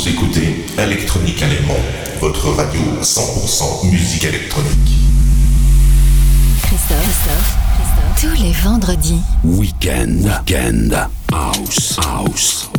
Vous écoutez Electronique Allemand, votre radio 100% musique électronique. Christophe, Christophe, Christophe. Tous les vendredis. Weekend, weekend, house, house.